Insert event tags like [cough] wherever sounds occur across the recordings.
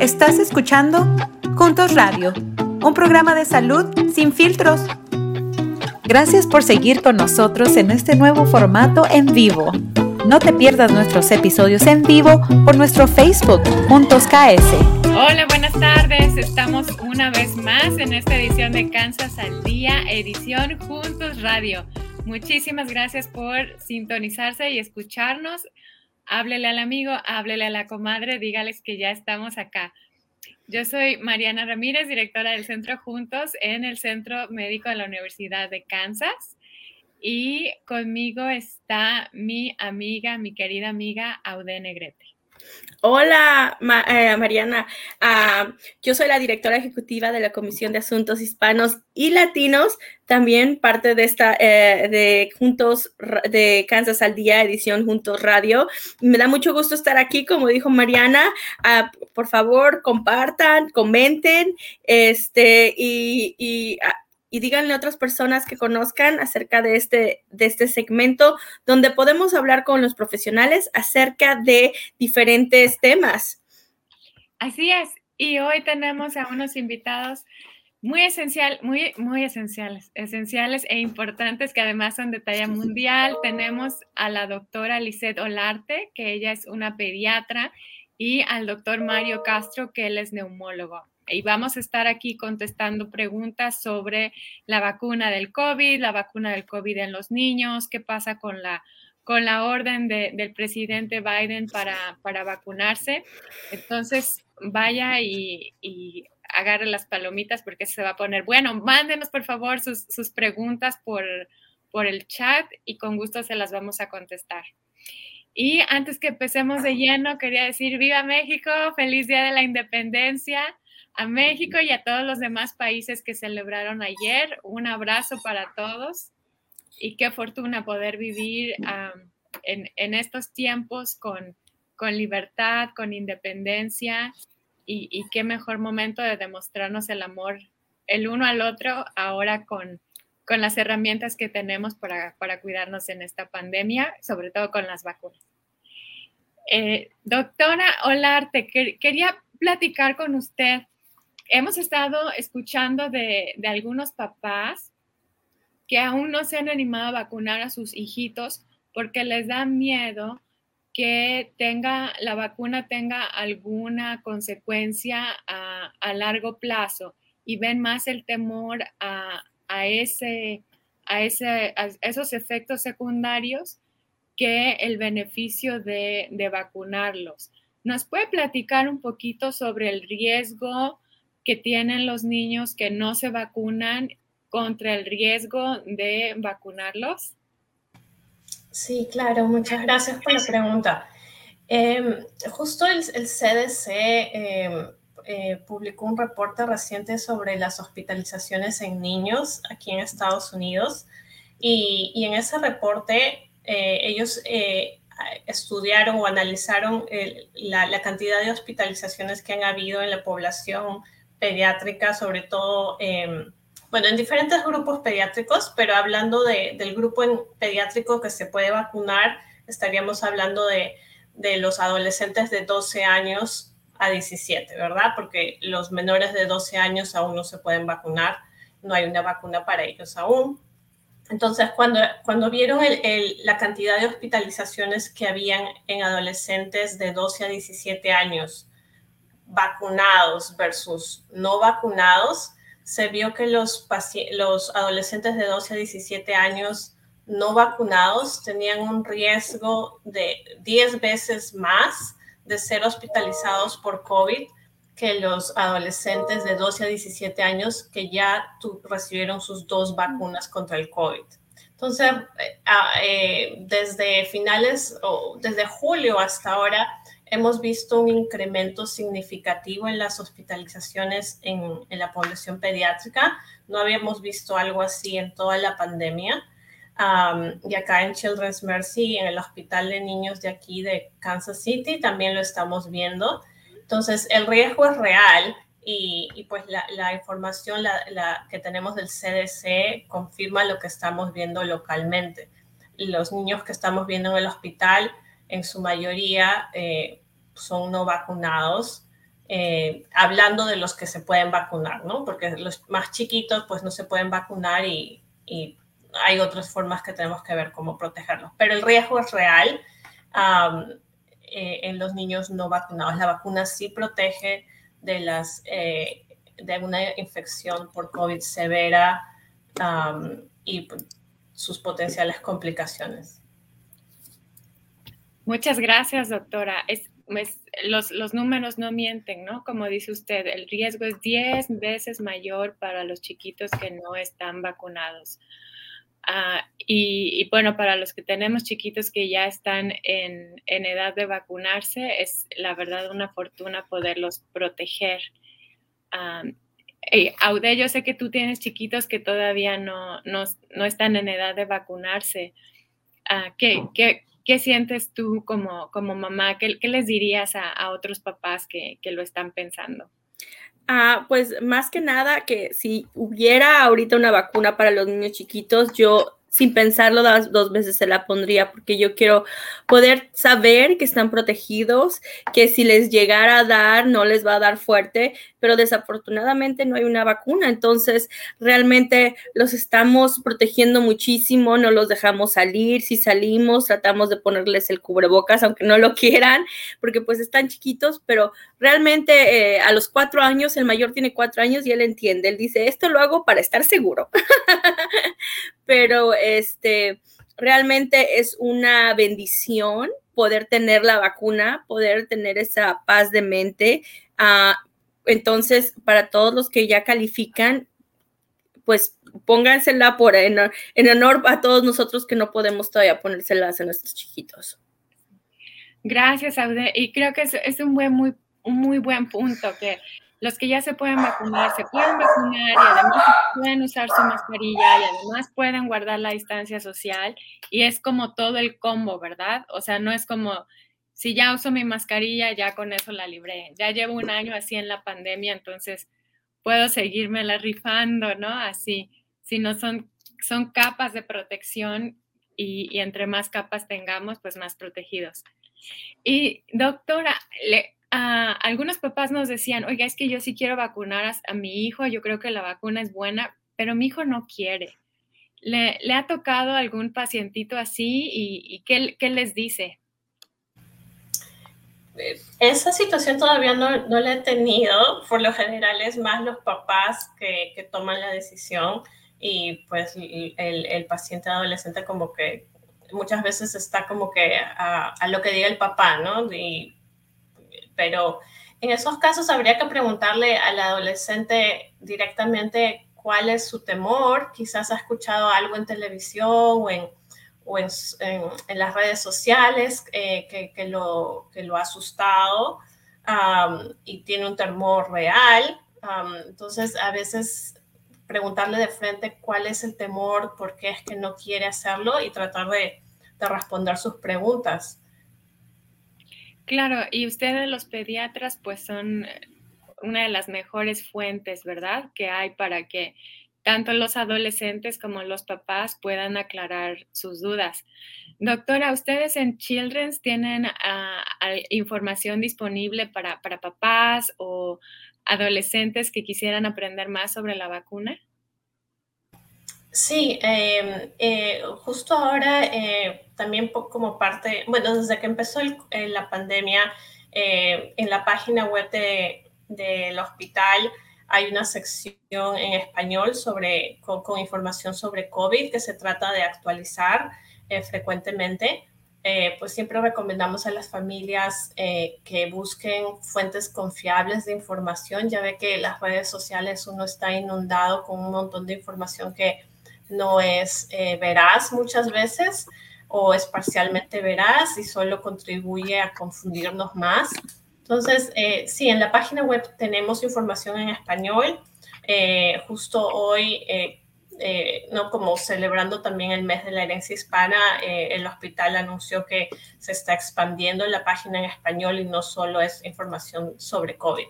Estás escuchando Juntos Radio, un programa de salud sin filtros. Gracias por seguir con nosotros en este nuevo formato en vivo. No te pierdas nuestros episodios en vivo por nuestro Facebook Juntos KS. Hola, buenas tardes. Estamos una vez más en esta edición de Kansas al Día, edición Juntos Radio. Muchísimas gracias por sintonizarse y escucharnos háblele al amigo, háblele a la comadre, dígales que ya estamos acá. Yo soy Mariana Ramírez, directora del Centro Juntos en el Centro Médico de la Universidad de Kansas. Y conmigo está mi amiga, mi querida amiga Aude Negrete. Hola, eh, Mariana. Ah, yo soy la directora ejecutiva de la Comisión de Asuntos Hispanos y Latinos, también parte de esta eh, de Juntos de Kansas al Día, edición Juntos Radio. Me da mucho gusto estar aquí, como dijo Mariana. Ah, por favor, compartan, comenten, este y, ah, y díganle a otras personas que conozcan acerca de este, de este segmento donde podemos hablar con los profesionales acerca de diferentes temas. Así es. Y hoy tenemos a unos invitados muy esencial, muy, muy esenciales, esenciales e importantes que además son de talla mundial. Tenemos a la doctora Lisette Olarte, que ella es una pediatra, y al doctor Mario Castro, que él es neumólogo y vamos a estar aquí contestando preguntas sobre la vacuna del COVID, la vacuna del COVID en los niños, qué pasa con la, con la orden del presidente Biden para, para, vacunarse. Entonces, vaya y, agarre las palomitas porque se va a poner, bueno, mándenos por favor sus, sus preguntas por, por el chat y con gusto se las vamos a contestar. Y antes que empecemos de lleno, quería decir, viva México, feliz Día de la Independencia a México y a todos los demás países que celebraron ayer. Un abrazo para todos y qué fortuna poder vivir en, estos tiempos con, con, libertad, con independencia y, qué mejor momento de demostrarnos el amor el uno al otro ahora con, con las herramientas que tenemos para, para, cuidarnos en esta pandemia, sobre todo con las vacunas. Eh, doctora Olarte, quería platicar con usted hemos estado escuchando de, algunos papás que aún no se han animado a vacunar a sus hijitos porque les da miedo que tenga la vacuna tenga alguna consecuencia a, largo plazo y ven más el temor a, ese, a, ese, esos efectos secundarios que el beneficio de, de vacunarlos. ¿Nos puede platicar un poquito sobre el riesgo que tienen los niños que no se vacunan contra el riesgo de vacunarlos? Sí, claro, muchas gracias por la pregunta. Em, justo el, CDC em, eh, publicó un reporte reciente sobre las hospitalizaciones en niños aquí en Estados Unidos y, en ese reporte eh, ellos eh, estudiaron o analizaron la, la, cantidad de hospitalizaciones que han habido en la población pediátrica, sobre todo, em, bueno, en diferentes grupos pediátricos, pero hablando del grupo pediátrico que se puede vacunar, estaríamos hablando de, de los adolescentes de 12 años a 17, ¿verdad? Porque los menores de 12 años aún no se pueden vacunar, no hay una vacuna para ellos aún. Entonces, cuando, cuando vieron la cantidad de hospitalizaciones que habían en adolescentes de 12 a 17 años, vacunados versus no vacunados, se vio que los, adolescentes de 12 a 17 años no vacunados tenían un riesgo de 10 veces más de ser hospitalizados por COVID que los adolescentes de 12 a 17 años que ya recibieron sus dos vacunas contra el COVID. Entonces, eh, ah, eh, desde finales o desde julio hasta ahora, hemos visto un incremento significativo en las hospitalizaciones en, la población pediátrica. No habíamos visto algo así en toda la pandemia. y acá en Children's Mercy, en el Hospital de Niños de aquí de Kansas City, también lo estamos viendo. Entonces, el riesgo es real y, pues la, información la, que tenemos del CDC confirma lo que estamos viendo localmente. Los niños que estamos viendo en el hospital en su mayoría eh, son no vacunados hablando de los que se pueden vacunar, ¿no? Porque los más chiquitos pues no se pueden vacunar y, hay otras formas que tenemos que ver cómo protegerlos. Pero el riesgo es real en los niños no vacunados. La vacuna sí protege de las una infección por COVID severa y sus potenciales complicaciones. Muchas gracias, doctora. Es, los, números no mienten, ¿no? Como dice usted, el riesgo es 10 veces mayor para los chiquitos que no están vacunados. Ah, y, bueno, para los que tenemos chiquitos que ya están en, en, edad de vacunarse, es la verdad una fortuna poderlos proteger. Aude, yo sé que tú tienes chiquitos que todavía no, están en edad de vacunarse. Ah, ¿qué, qué, qué, sientes tú como, como mamá? ¿Qué, les dirías a, a otros papás que, que, lo están pensando? Ah, pues más que nada que si hubiera ahorita una vacuna para los niños chiquitos, yo sin pensarlo dos, veces se la pondría porque yo quiero poder saber que están protegidos, que si les llegara a dar no les va a dar fuerte, pero desafortunadamente no hay una vacuna, entonces realmente los estamos protegiendo muchísimo, no los dejamos salir, si salimos tratamos de ponerles el cubrebocas aunque no lo [laughs] quieran, porque pues están chiquitos, pero realmente eh, a los cuatro años, el mayor tiene cuatro años y él entiende, él dice, esto lo hago para estar seguro. [laughs] [laughs] pero este, realmente es una bendición poder tener la vacuna, poder tener esa paz de mente. Ah, entonces, para todos los que ya califican, pues póngansela por en, honor a todos nosotros que no podemos todavía ponérselas a nuestros chiquitos. Gracias, Aude. Y creo que es, un, buen, muy, muy buen punto que los que ya se pueden vacunar, se pueden vacunar y además pueden usar su mascarilla y además pueden guardar la distancia social y es como todo el combo, ¿verdad? O sea, no es como si ya uso mi mascarilla, ya con eso la libré. Ya llevo un año así en la pandemia, entonces puedo seguirme la rifando, ¿no? Así, si no son, son capas de protección y, y entre más capas tengamos, pues más protegidos. Y doctora, le, algunos papás nos decían, oiga, es que yo sí quiero vacunar a, mi hijo, yo creo que la vacuna es buena, pero mi hijo no quiere. ¿Le, ha tocado algún pacientito así y, ¿qué, les dice? Esa situación todavía no, no, la he tenido. Por lo general es más los papás que, toman la decisión y pues el, paciente adolescente como que muchas veces está como que a, a, lo que diga el papá, ¿no? Y pero en esos casos habría que preguntarle al adolescente directamente cuál es su temor, quizás ha escuchado algo en televisión o en, las redes sociales eh, que, lo, ha asustado y tiene un temor real. entonces, a veces preguntarle de frente cuál es el temor, por qué es que no quiere hacerlo y tratar de responder sus preguntas. Claro, y ustedes los pediatras pues son eh, una de las mejores fuentes, ¿verdad? Que hay para que tanto los adolescentes como los papás puedan aclarar sus dudas. Doctora, ¿ustedes en Children's tienen ah, información disponible para, para papás o adolescentes que quisieran aprender más sobre la vacuna? Sí, em, eh, justo ahora eh, también como parte, bueno, desde que empezó la pandemia, eh, en la página web del hospital hay una sección en español sobre, con, información sobre COVID que se trata de actualizar frecuentemente. pues siempre recomendamos a las familias que busquen fuentes confiables de información. Ya ve que las redes sociales uno está inundado con un montón de información que no es eh, veraz muchas veces o es parcialmente veraz y solo contribuye a confundirnos más. Entonces, eh, sí, en la página web tenemos información en español. Eh, justo hoy, no como celebrando también el mes de la herencia hispana, el hospital anunció que se está expandiendo la página en español y no solo es información sobre COVID.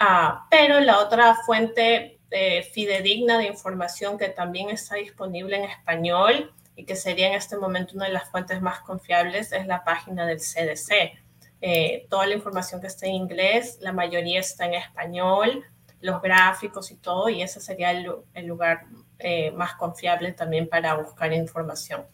Ah, pero la otra fuente eh, fidedigna de información que también está disponible en español y que sería en este momento una de las fuentes más confiables es la página del CDC. eh, toda la información que está en inglés, la mayoría está en español, los gráficos y todo, y ese sería el, lugar eh, más confiable también para buscar información.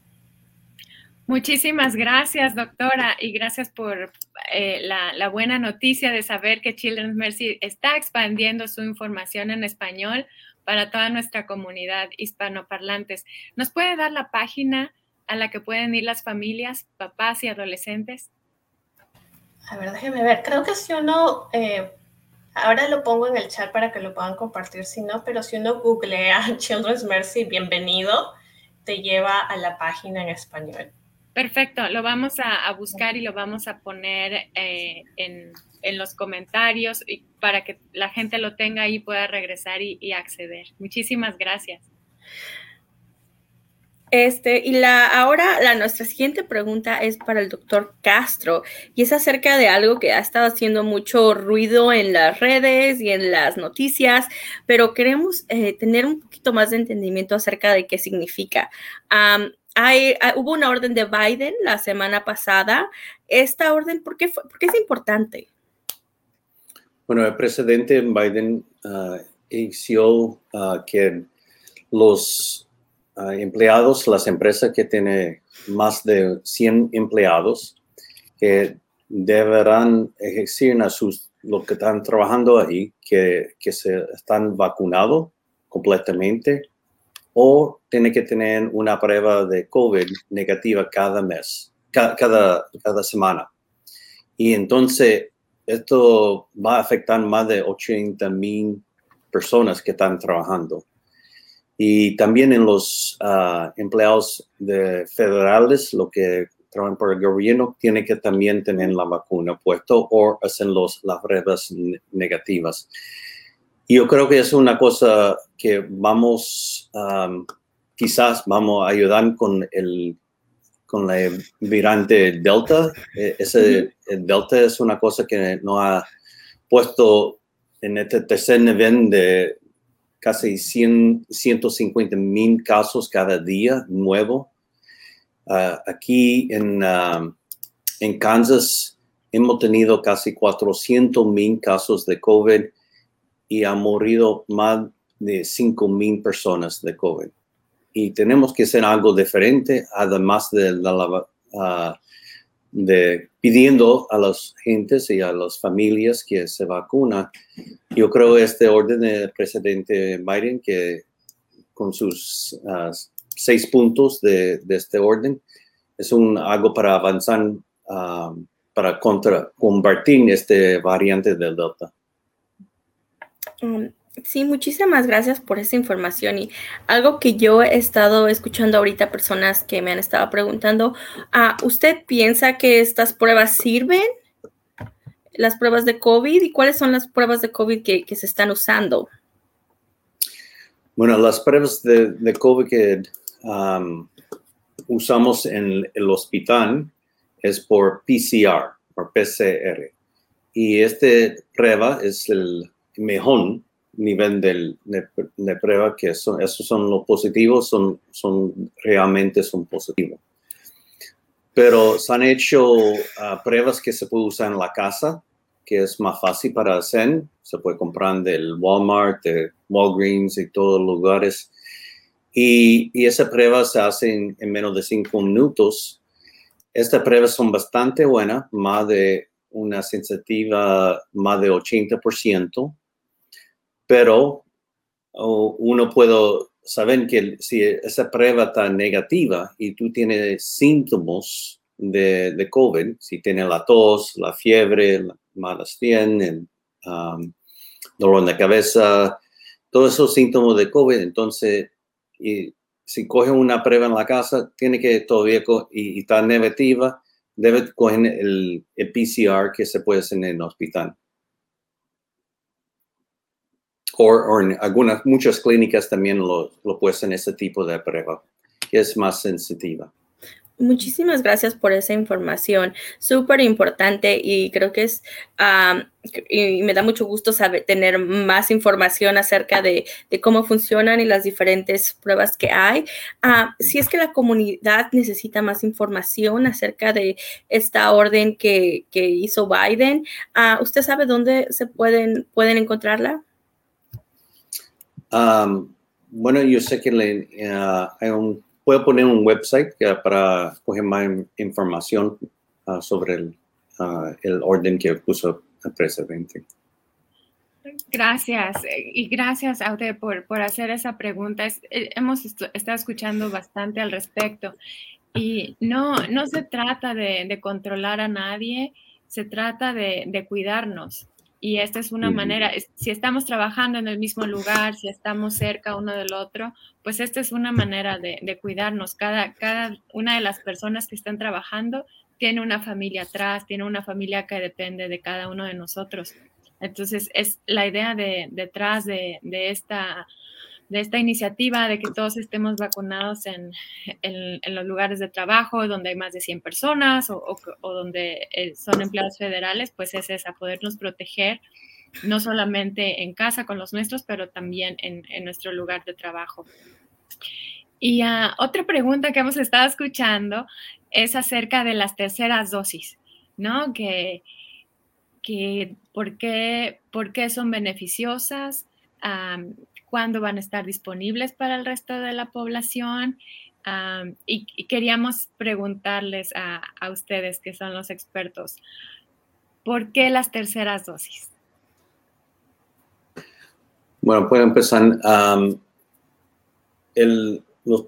Muchísimas gracias, doctora, y gracias por eh, la, buena noticia de saber que Children's Mercy está expandiendo su información en español para toda nuestra comunidad hispanoparlantes. ¿Nos puede dar la página a la que pueden ir las familias, papás y adolescentes? A ver, déjeme ver. Creo que si uno, eh, ahora lo pongo en el chat para que lo puedan compartir, si no, pero si uno googlea [laughs] Children's Mercy, bienvenido, te lleva a la página en español. Perfecto, lo vamos a, buscar y lo vamos a poner eh, en, los comentarios y para que la gente lo tenga y pueda regresar y, acceder. Muchísimas gracias. Este, y la ahora la nuestra siguiente pregunta es para el doctor Castro y es acerca de algo que ha estado haciendo mucho ruido en las redes y en las noticias, pero queremos eh, tener un poquito más de entendimiento acerca de qué significa. Hay, ah, hubo una orden de Biden la semana pasada. Esta orden, ¿por qué, fue, es importante? Bueno, el presidente Biden uh, inició ah, que los empleados, las empresas que tienen más de 100 empleados, que deberán ejercer a sus, los que están trabajando ahí, que se están vacunados completamente o tiene que tener una prueba de COVID negativa cada mes, cada, cada, semana. Y entonces esto va a afectar más de 80 mil personas que están trabajando. Y también en los ah, empleados de federales, lo que trabajan por el gobierno, tiene que también tener la vacuna puesto o hacen los, las pruebas negativas yo creo que es una cosa que vamos, quizás vamos a ayudar con el con la virante Delta. E, ese Delta es una cosa que nos ha puesto en este tercer nivel de casi 100, 150 mil casos cada día nuevo. Ah, aquí en, en Kansas hemos tenido casi 400 mil casos de COVID y ha morido más de 5 mil personas de COVID. Y tenemos que hacer algo diferente, además de, la, ah, de pidiendo a las gentes y a las familias que se vacunan. Yo creo este orden del presidente Biden, que con sus ah, seis puntos de, de, este orden, es un, algo para avanzar, ah, para contra, combatir este variante del Delta. Sí, muchísimas gracias por esa información y algo que yo he estado escuchando ahorita personas que me han estado preguntando, ah, ¿usted piensa que estas pruebas sirven? Las pruebas de COVID y cuáles son las pruebas de COVID que, se están usando? Bueno, las pruebas de, COVID que usamos en el hospital es por PCR, por PCR. Y esta prueba es el mejor nivel de, de, prueba que son, esos son los positivos, son, son realmente son positivos. Pero se han hecho ah, pruebas que se puede usar en la casa, que es más fácil para hacer. Se puede comprar del Walmart, de Walgreens y todos los lugares. Y, y esa prueba se hace en, en menos de cinco minutos. Estas pruebas son bastante buenas, más de una sensitiva más de 80% pero uno puede saber que si esa prueba está negativa y tú tienes síntomas de, de COVID, si tienes la tos, la fiebre, la malas el um, dolor de cabeza, todos esos síntomas de COVID, entonces y si coge una prueba en la casa, tiene que todavía, y, y está negativa, debe coger el, el, PCR que se puede hacer en el hospital o, en algunas, muchas clínicas también lo, lo en ese tipo de prueba, que es más sensitiva. Muchísimas gracias por esa información, súper importante y creo que es, y me da mucho gusto saber, tener más información acerca de, cómo funcionan y las diferentes pruebas que hay. Ah, si es que la comunidad necesita más información acerca de esta orden que, hizo Biden, ah, ¿usted sabe dónde se pueden, pueden encontrarla? Bueno, yo sé que le, ah, hay un puedo poner un website para coger más información ah, sobre el, ah, el, orden que puso el presidente. Gracias y gracias a usted por, por hacer esa pregunta. Eh, hemos estado escuchando bastante al respecto y no, no se trata de, de controlar a nadie, se trata de, de cuidarnos. Y esta es una manera, si estamos trabajando en el mismo lugar, si estamos cerca uno del otro, pues esta es una manera de, cuidarnos. Cada, cada una de las personas que están trabajando tiene una familia atrás, tiene una familia que depende de cada uno de nosotros. Entonces, es la idea de, detrás de, de esta de esta iniciativa de que todos estemos vacunados en, en, los lugares de trabajo donde hay más de 100 personas o, o, donde eh, son empleados federales, pues es esa, podernos proteger no solamente en casa con los nuestros, pero también en, en nuestro lugar de trabajo. Y uh, otra pregunta que hemos estado escuchando es acerca de las terceras dosis, ¿no? Que, que ¿por, qué, ¿por qué son beneficiosas? Cuándo van a estar disponibles para el resto de la población. y, queríamos preguntarles a, ustedes, que son los expertos, ¿por qué las terceras dosis? Bueno, puedo empezar. los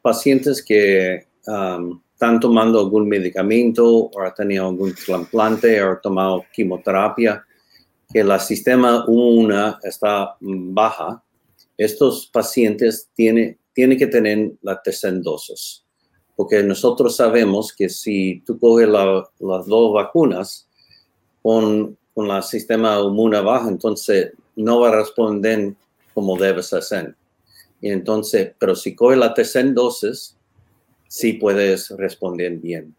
pacientes, que están tomando algún medicamento o han tenido algún trasplante o han tomado quimioterapia, que el sistema 1 está baja, estos pacientes tienen, que tener la tercera dosis, porque nosotros sabemos que si tú coges las dos vacunas con, con el sistema inmune bajo, entonces no va a responder como debes hacer. Y entonces, pero si coges la tercera dosis, sí puedes responder bien.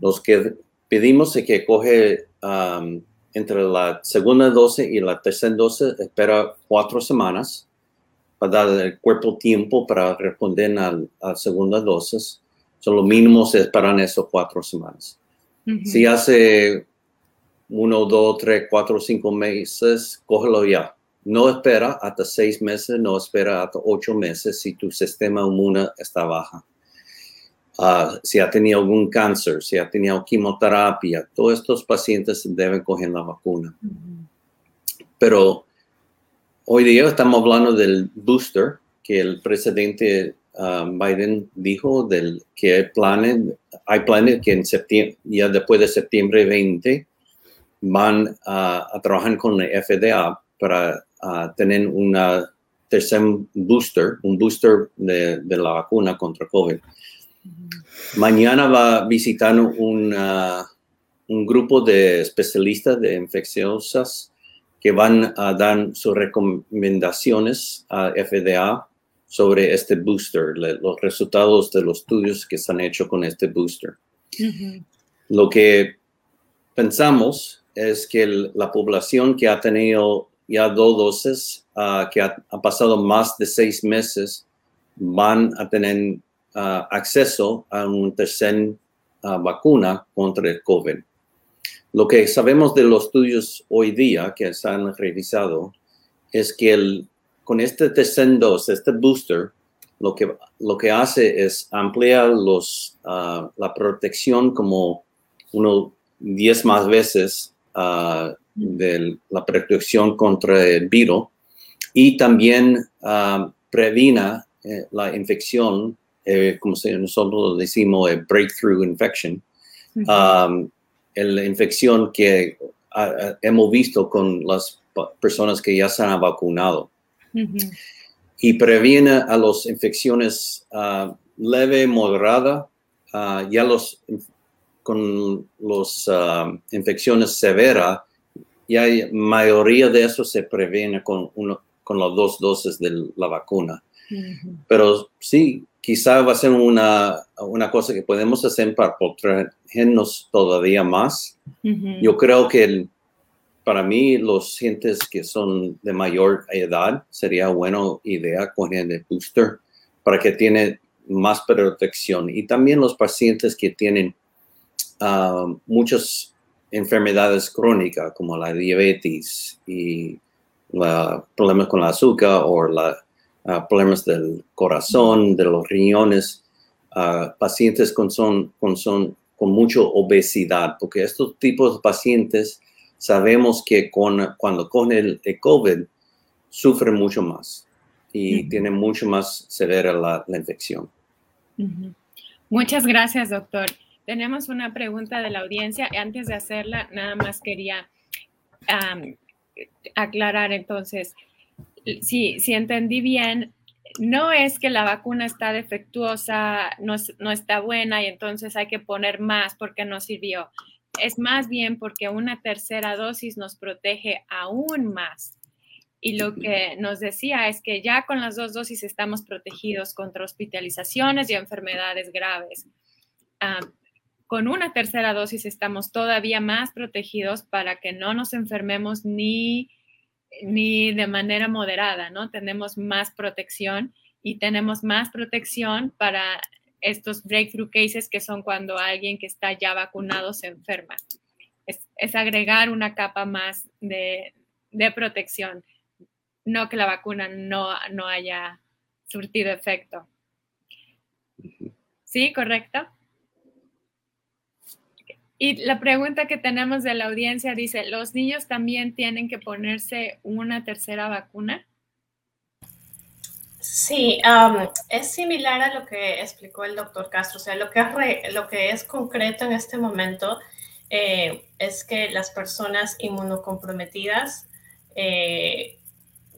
Los que pedimos es que coge um, entre la segunda dosis y la tercera dosis, espera cuatro semanas para dar al cuerpo tiempo para responder a la segunda dosis. Son lo mínimo se esperan esos cuatro semanas. Si hace uno, dos, tres, cuatro, cinco meses, cógelo ya. No espera hasta seis meses, no espera hasta ocho meses si tu sistema inmune está baja. Ah, si ha tenido algún cáncer, si ha tenido quimioterapia, todos estos pacientes deben coger la vacuna. Pero Hoy día estamos hablando del booster que el presidente ah, Biden dijo del que hay planes, hay planes que en septiembre, ya después de septiembre 20 van a trabajar con la FDA para ah, tener una tercer booster, un booster de, la vacuna contra COVID. Mañana va a visitar un, un grupo de especialistas de infecciosas que van a dar sus recomendaciones a FDA sobre este booster, los resultados de los estudios que se han hecho con este booster. Lo que pensamos es que la población que ha tenido ya dos dosis, ah, que ha, pasado más de seis meses, van a tener ah, acceso a una tercera ah, vacuna contra el COVID. Lo que sabemos de los estudios hoy día que se han revisado es que el, con este TCN2, este booster, lo que, lo que hace es ampliar los, ah, la protección como uno 10 más veces uh, de la protección contra el virus y también uh, previna eh, la infección, eh, como nosotros decimos, breakthrough infection, la infección que ah, ah, hemos visto con las personas que ya se han vacunado. Y previene a las infecciones uh, leve, moderada, ya los con las infecciones severas, ya mayoría de eso se previene con, uno, con las dos dosis de la vacuna. Pero sí, quizá va a ser una, una cosa que podemos hacer para protegernos todavía más. Yo creo que para mí los pacientes que son de mayor edad sería buena idea coger el booster para que tiene más protección. Y también los pacientes que tienen ah, muchas enfermedades crónicas como la diabetes y problemas con el azúcar o la, ah, problemas del corazón, de los riñones, uh, pacientes con, son, con, son, con mucha obesidad, porque estos tipos de pacientes sabemos que con, cuando con el, COVID sufren mucho más y tienen mucho más severa la, la infección. Muchas gracias, doctor. Tenemos una pregunta de la audiencia. Antes de hacerla, nada más quería aclarar entonces, si, si entendí bien, no es que la vacuna está defectuosa, no, no, está buena y entonces hay que poner más porque no sirvió. Es más bien porque una tercera dosis nos protege aún más. Y lo que nos decía es que ya con las dos dosis estamos protegidos contra hospitalizaciones y enfermedades graves. Con una tercera dosis estamos todavía más protegidos para que no nos enfermemos ni, ni de manera moderada, ¿no? Tenemos más protección y tenemos más protección para estos breakthrough cases que son cuando alguien que está ya vacunado se enferma. Es, agregar una capa más de, de protección no que la vacuna no, no haya surtido efecto. ¿Sí? ¿Correcto? Y la pregunta que tenemos de la audiencia dice, ¿los niños también tienen que ponerse una tercera vacuna? Sí, um, es similar a lo que explicó el doctor Castro. O sea, lo que es, lo que es concreto en este momento eh, es que las personas inmunocomprometidas eh,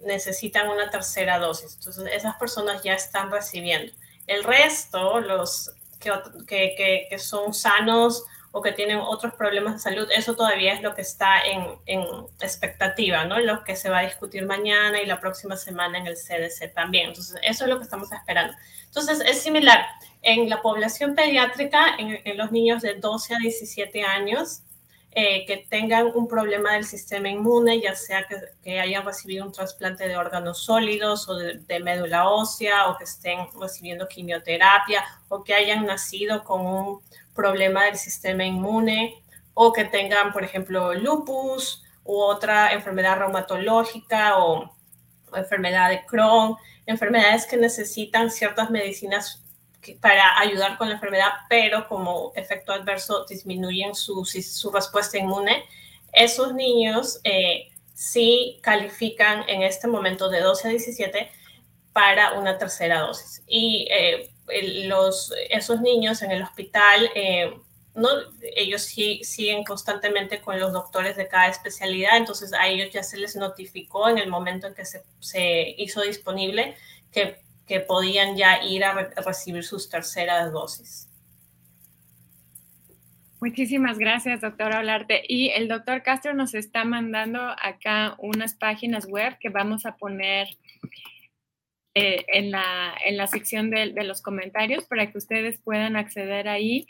necesitan una tercera dosis. Entonces, esas personas ya están recibiendo. El resto, los que, que, que, son sanos o que tienen otros problemas de salud, eso todavía es lo que está en, en, expectativa, ¿no? Lo que se va a discutir mañana y la próxima semana en el CDC también. Entonces, eso es lo que estamos esperando. Entonces, es similar. En la población pediátrica, en, en los niños de 12 a 17 años, eh, que tengan un problema del sistema inmune, ya sea que, hayan recibido un trasplante de órganos sólidos o de, médula ósea o que estén recibiendo quimioterapia o que hayan nacido con un problema del sistema inmune o que tengan, por ejemplo, lupus u otra enfermedad reumatológica o enfermedad de Crohn, enfermedades que necesitan ciertas medicinas para ayudar con la enfermedad, pero como efecto adverso disminuyen su, su respuesta inmune, esos niños eh, sí califican en este momento de 12 a 17 para una tercera dosis. Y eh, los, esos niños en el hospital, eh, no, ellos sí, siguen constantemente con los doctores de cada especialidad, entonces a ellos ya se les notificó en el momento en que se, se hizo disponible que que podían ya ir a, recibir sus terceras dosis. Muchísimas gracias, doctor Hablarte. Y el doctor Castro nos está mandando acá unas páginas web que vamos a poner eh, en, la, en, la, sección de, los comentarios para que ustedes puedan acceder ahí.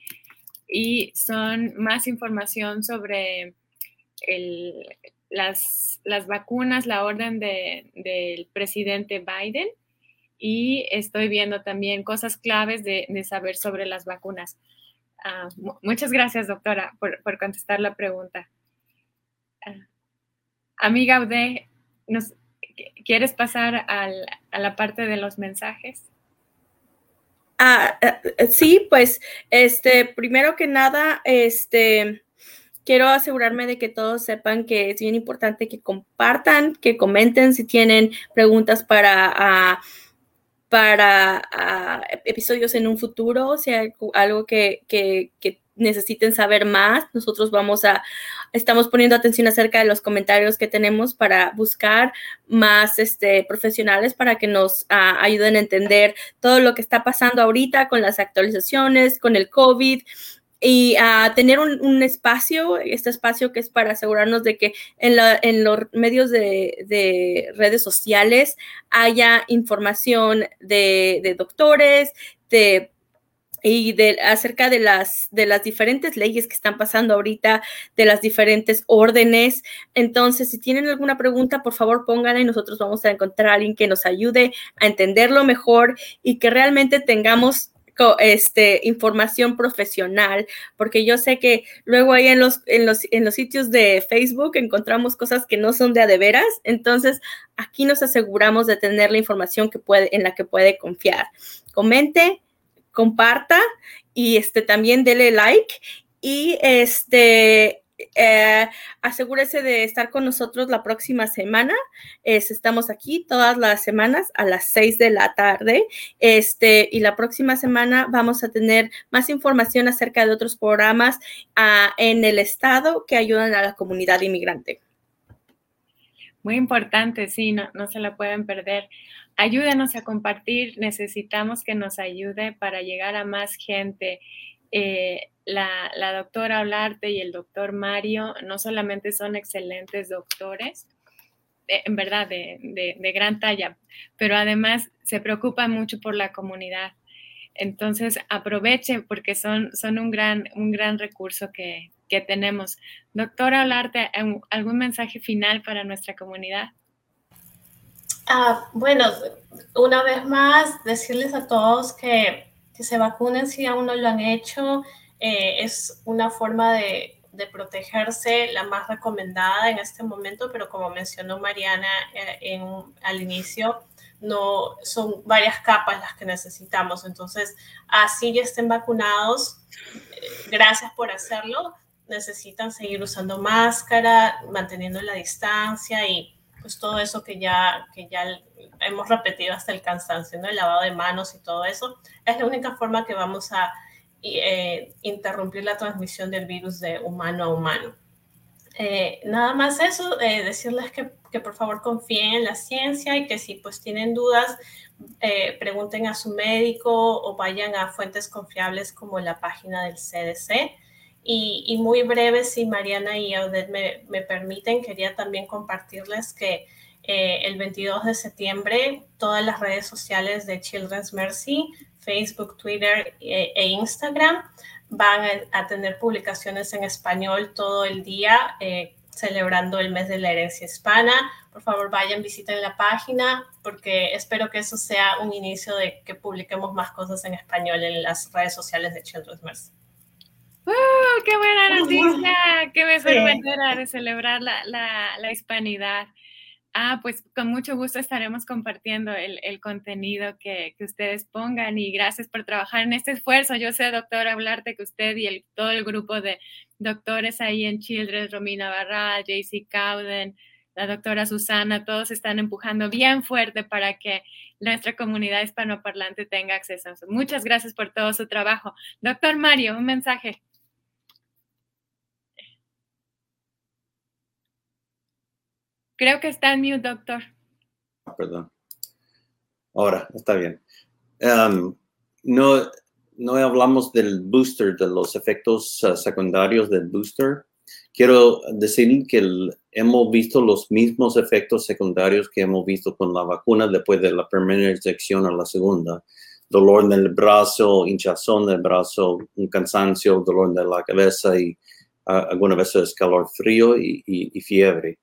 Y son más información sobre las, las, vacunas, la orden del presidente Biden y estoy viendo también cosas claves de, saber sobre las vacunas. Ah, muchas gracias, doctora, por, contestar la pregunta. Uh, amiga Ude, ¿nos, ¿quieres pasar a la parte de los mensajes? Ah, eh, sí, pues, este, primero que nada, este, quiero asegurarme de que todos sepan que es bien importante que compartan, que comenten si tienen preguntas para para ah, episodios en un futuro, o sea, algo que, que, necesiten saber más, nosotros vamos a, estamos poniendo atención acerca de los comentarios que tenemos para buscar más este, profesionales para que nos ah, ayuden a entender todo lo que está pasando ahorita con las actualizaciones, con el COVID y a tener un, espacio, este espacio que es para asegurarnos de que en, en los medios de, redes sociales haya información de, doctores, este, y de, acerca de las, de las diferentes leyes que están pasando ahorita, de las diferentes órdenes. Entonces, si tienen alguna pregunta, por favor pónganla y nosotros vamos a encontrar a alguien que nos ayude a entenderlo mejor y que realmente tengamos este, información profesional, porque yo sé que luego ahí en los, en, los, en los sitios de Facebook encontramos cosas que no son de a de veras, entonces aquí nos aseguramos de tener la información que puede, en la que puede confiar. Comente, comparta y este, también dele like y este, eh, asegúrese de estar con nosotros la próxima semana. estamos aquí todas las semanas a las 6 de la tarde. Este, y la próxima semana vamos a tener más información acerca de otros programas ah, en el estado que ayudan a la comunidad inmigrante. Muy importante, sí, no, no se la pueden perder. Ayúdenos a compartir, necesitamos que nos ayude para llegar a más gente. Eh, la, doctora Olarte y el doctor Mario no solamente son excelentes doctores, eh, en verdad, de, gran talla, pero además se preocupan mucho por la comunidad. Entonces, aprovechen porque son, son un, gran, un gran recurso que, tenemos. Doctora Olarte, ¿algún mensaje final para nuestra comunidad? Ah, bueno, una vez más, decirles a todos que, que se vacunen si aún no lo han hecho. Eh, es una forma de, protegerse la más recomendada en este momento, pero como mencionó Mariana eh, al inicio, no son varias capas las que necesitamos. Entonces, así ya estén vacunados, gracias por hacerlo. Necesitan seguir usando máscara, manteniendo la distancia y pues todo eso que ya, que ya hemos repetido hasta el cansancio, ¿no? El lavado de manos y todo eso. Es la única forma que vamos a eh, interrumpir la transmisión del virus de humano a humano. Eh, nada más eso, eh, decirles que, que, por favor confíen en la ciencia y que si pues tienen dudas, pregunten a su médico o vayan a fuentes confiables como la página del CDC. Y, y muy breve, si Mariana y Odette me, me permiten, quería también compartirles que el 22 de septiembre todas las redes sociales de Children's Mercy Facebook, Twitter e, e Instagram. Van a, tener publicaciones en español todo el día eh, celebrando el mes de la herencia hispana. Por favor, vayan, visiten la página porque espero que eso sea un inicio de que publiquemos más cosas en español en las redes sociales de Children's Mercy. ¡Uh, ¡Qué buena noticia! ¡Qué mejor manera de celebrar la, la, la hispanidad! Ah, pues con mucho gusto estaremos compartiendo el, contenido que, ustedes pongan y gracias por trabajar en este esfuerzo. Yo sé, doctor, hablarte que usted y el, todo el grupo de doctores ahí en Children, Romina Barral, JC Cowden, la doctora Susana, todos están empujando bien fuerte para que nuestra comunidad hispanoparlante tenga acceso a eso. Muchas gracias por todo su trabajo. Doctor Mario, un mensaje. Creo que está en mute, doctor. Ah, perdón. Ahora, está bien. Um, no, no hablamos del booster, de los efectos uh, secundarios del booster. Quiero decir que hemos visto los mismos efectos secundarios que hemos visto con la vacuna después de la primera inyección a la segunda. Dolor en el brazo, hinchazón del brazo, un cansancio, dolor de la cabeza y uh, algunas veces calor frío y fiebre.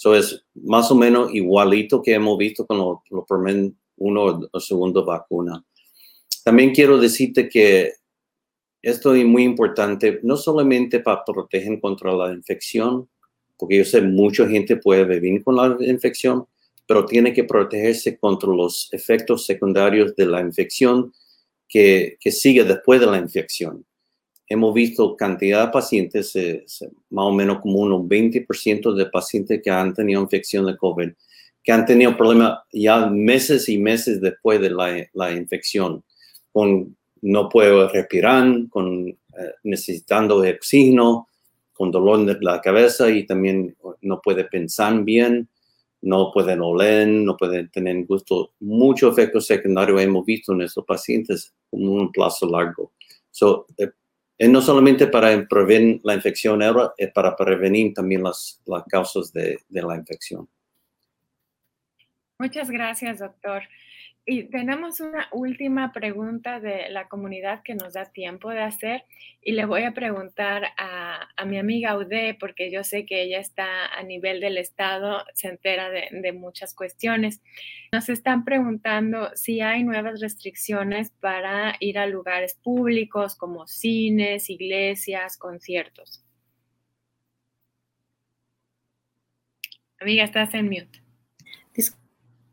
Eso es más o menos igualito que hemos visto con los lo primer uno o segundo vacuna. También quiero decirte que esto es muy importante, no solamente para proteger contra la infección, porque yo sé mucha gente puede vivir con la infección, pero tiene que protegerse contra los efectos secundarios de la infección que sigue después de la infección hemos visto cantidad de pacientes, eh, más o menos como unos 20% de pacientes que han tenido infección de COVID, que han tenido problemas ya meses y meses después de la, la infección, con no puedo respirar, con eh, necesitando oxígeno, con dolor de la cabeza y también no puede pensar bien, no pueden oler, no pueden tener gusto. Muchos efectos secundarios hemos visto en estos pacientes con un plazo largo. So, eh, no solamente para prevenir la infección, es para prevenir también las, causas de la infección. Muchas gracias, doctor. Y tenemos una última pregunta de la comunidad que nos da tiempo de hacer y le voy a preguntar a, mi amiga Ude porque yo sé que ella está a nivel del Estado, se entera de, de muchas cuestiones. Nos están preguntando si hay nuevas restricciones para ir a lugares públicos como cines, iglesias, conciertos. Amiga, estás en mute.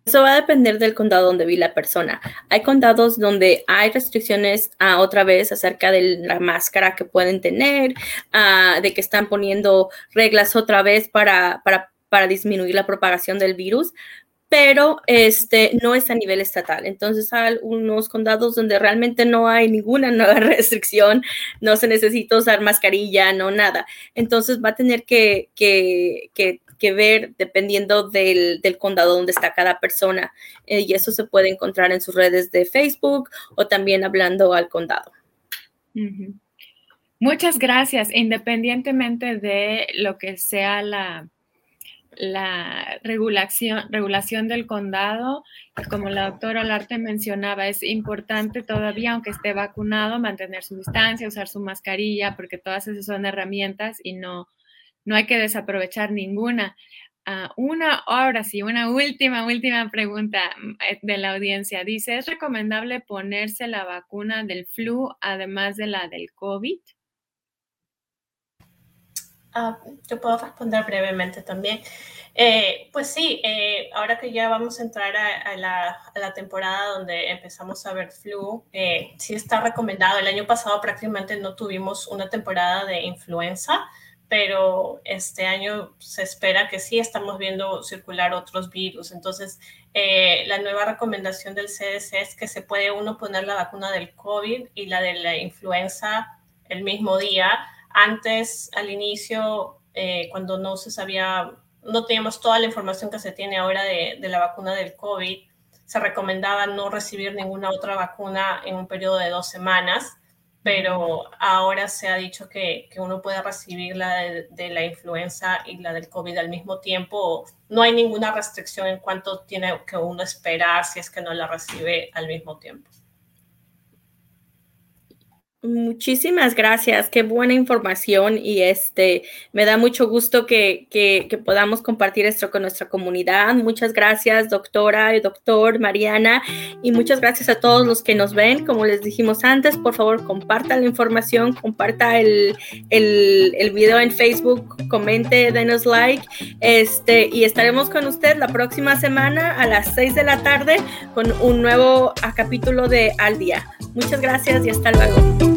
Eso va a depender del condado donde vi la persona. Hay condados donde hay restricciones a otra vez acerca de la máscara que pueden tener, de que están poniendo reglas otra vez para, para, para disminuir la propagación del virus, pero este no es a nivel estatal. Entonces hay unos condados donde realmente no hay ninguna nueva [laughs] restricción, no se necesita usar mascarilla, no nada. Entonces va a tener que, que que ver dependiendo del, condado donde está cada persona. Eh, y eso se puede encontrar en sus redes de Facebook o también hablando al condado. Muchas gracias. Independientemente de lo que sea la, la regulación, regulación del condado, como la doctora Olarte mencionaba, es importante todavía, aunque esté vacunado, mantener su distancia, usar su mascarilla, porque todas esas son herramientas y no, no hay que desaprovechar ninguna. Ah, una, ahora sí, una última, última pregunta mm, eh, de la audiencia. Dice, ¿es recomendable ponerse la vacuna del flu además de la del COVID? Ah, yo puedo responder brevemente también. Eh, pues sí, eh, ahora que ya vamos a entrar a, la, temporada donde empezamos a ver flu, sí está recomendado. El año pasado prácticamente no tuvimos una temporada de influenza pero este año se espera que sí estamos viendo circular otros virus. Entonces, eh, la nueva recomendación del CDC es que se puede uno poner la vacuna del COVID y la de la influenza el mismo día. Antes, al inicio, eh, cuando no se sabía, no teníamos toda la información que se tiene ahora de, de la vacuna del COVID, se recomendaba no recibir ninguna otra vacuna en un periodo de dos semanas pero ahora se ha dicho que, uno puede recibir la de, la influenza y la del COVID al mismo tiempo. No hay ninguna restricción en cuanto tiene que uno esperar si es que no la recibe al mismo tiempo. Muchísimas gracias, qué buena información y este me da mucho gusto que, podamos compartir esto con nuestra comunidad. Muchas gracias, doctora y doctor Mariana, y muchas gracias a todos los que nos ven. Como les dijimos antes, por favor, comparta la información, comparta el, el, video en Facebook, comente, denos like, este, y estaremos con usted la próxima semana a las 6 de la tarde con un nuevo capítulo de Al Día. Muchas gracias y hasta luego.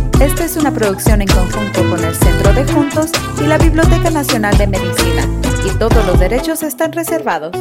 Esta es una producción en conjunto con el Centro de Juntos y la Biblioteca Nacional de Medicina, y todos los derechos están reservados.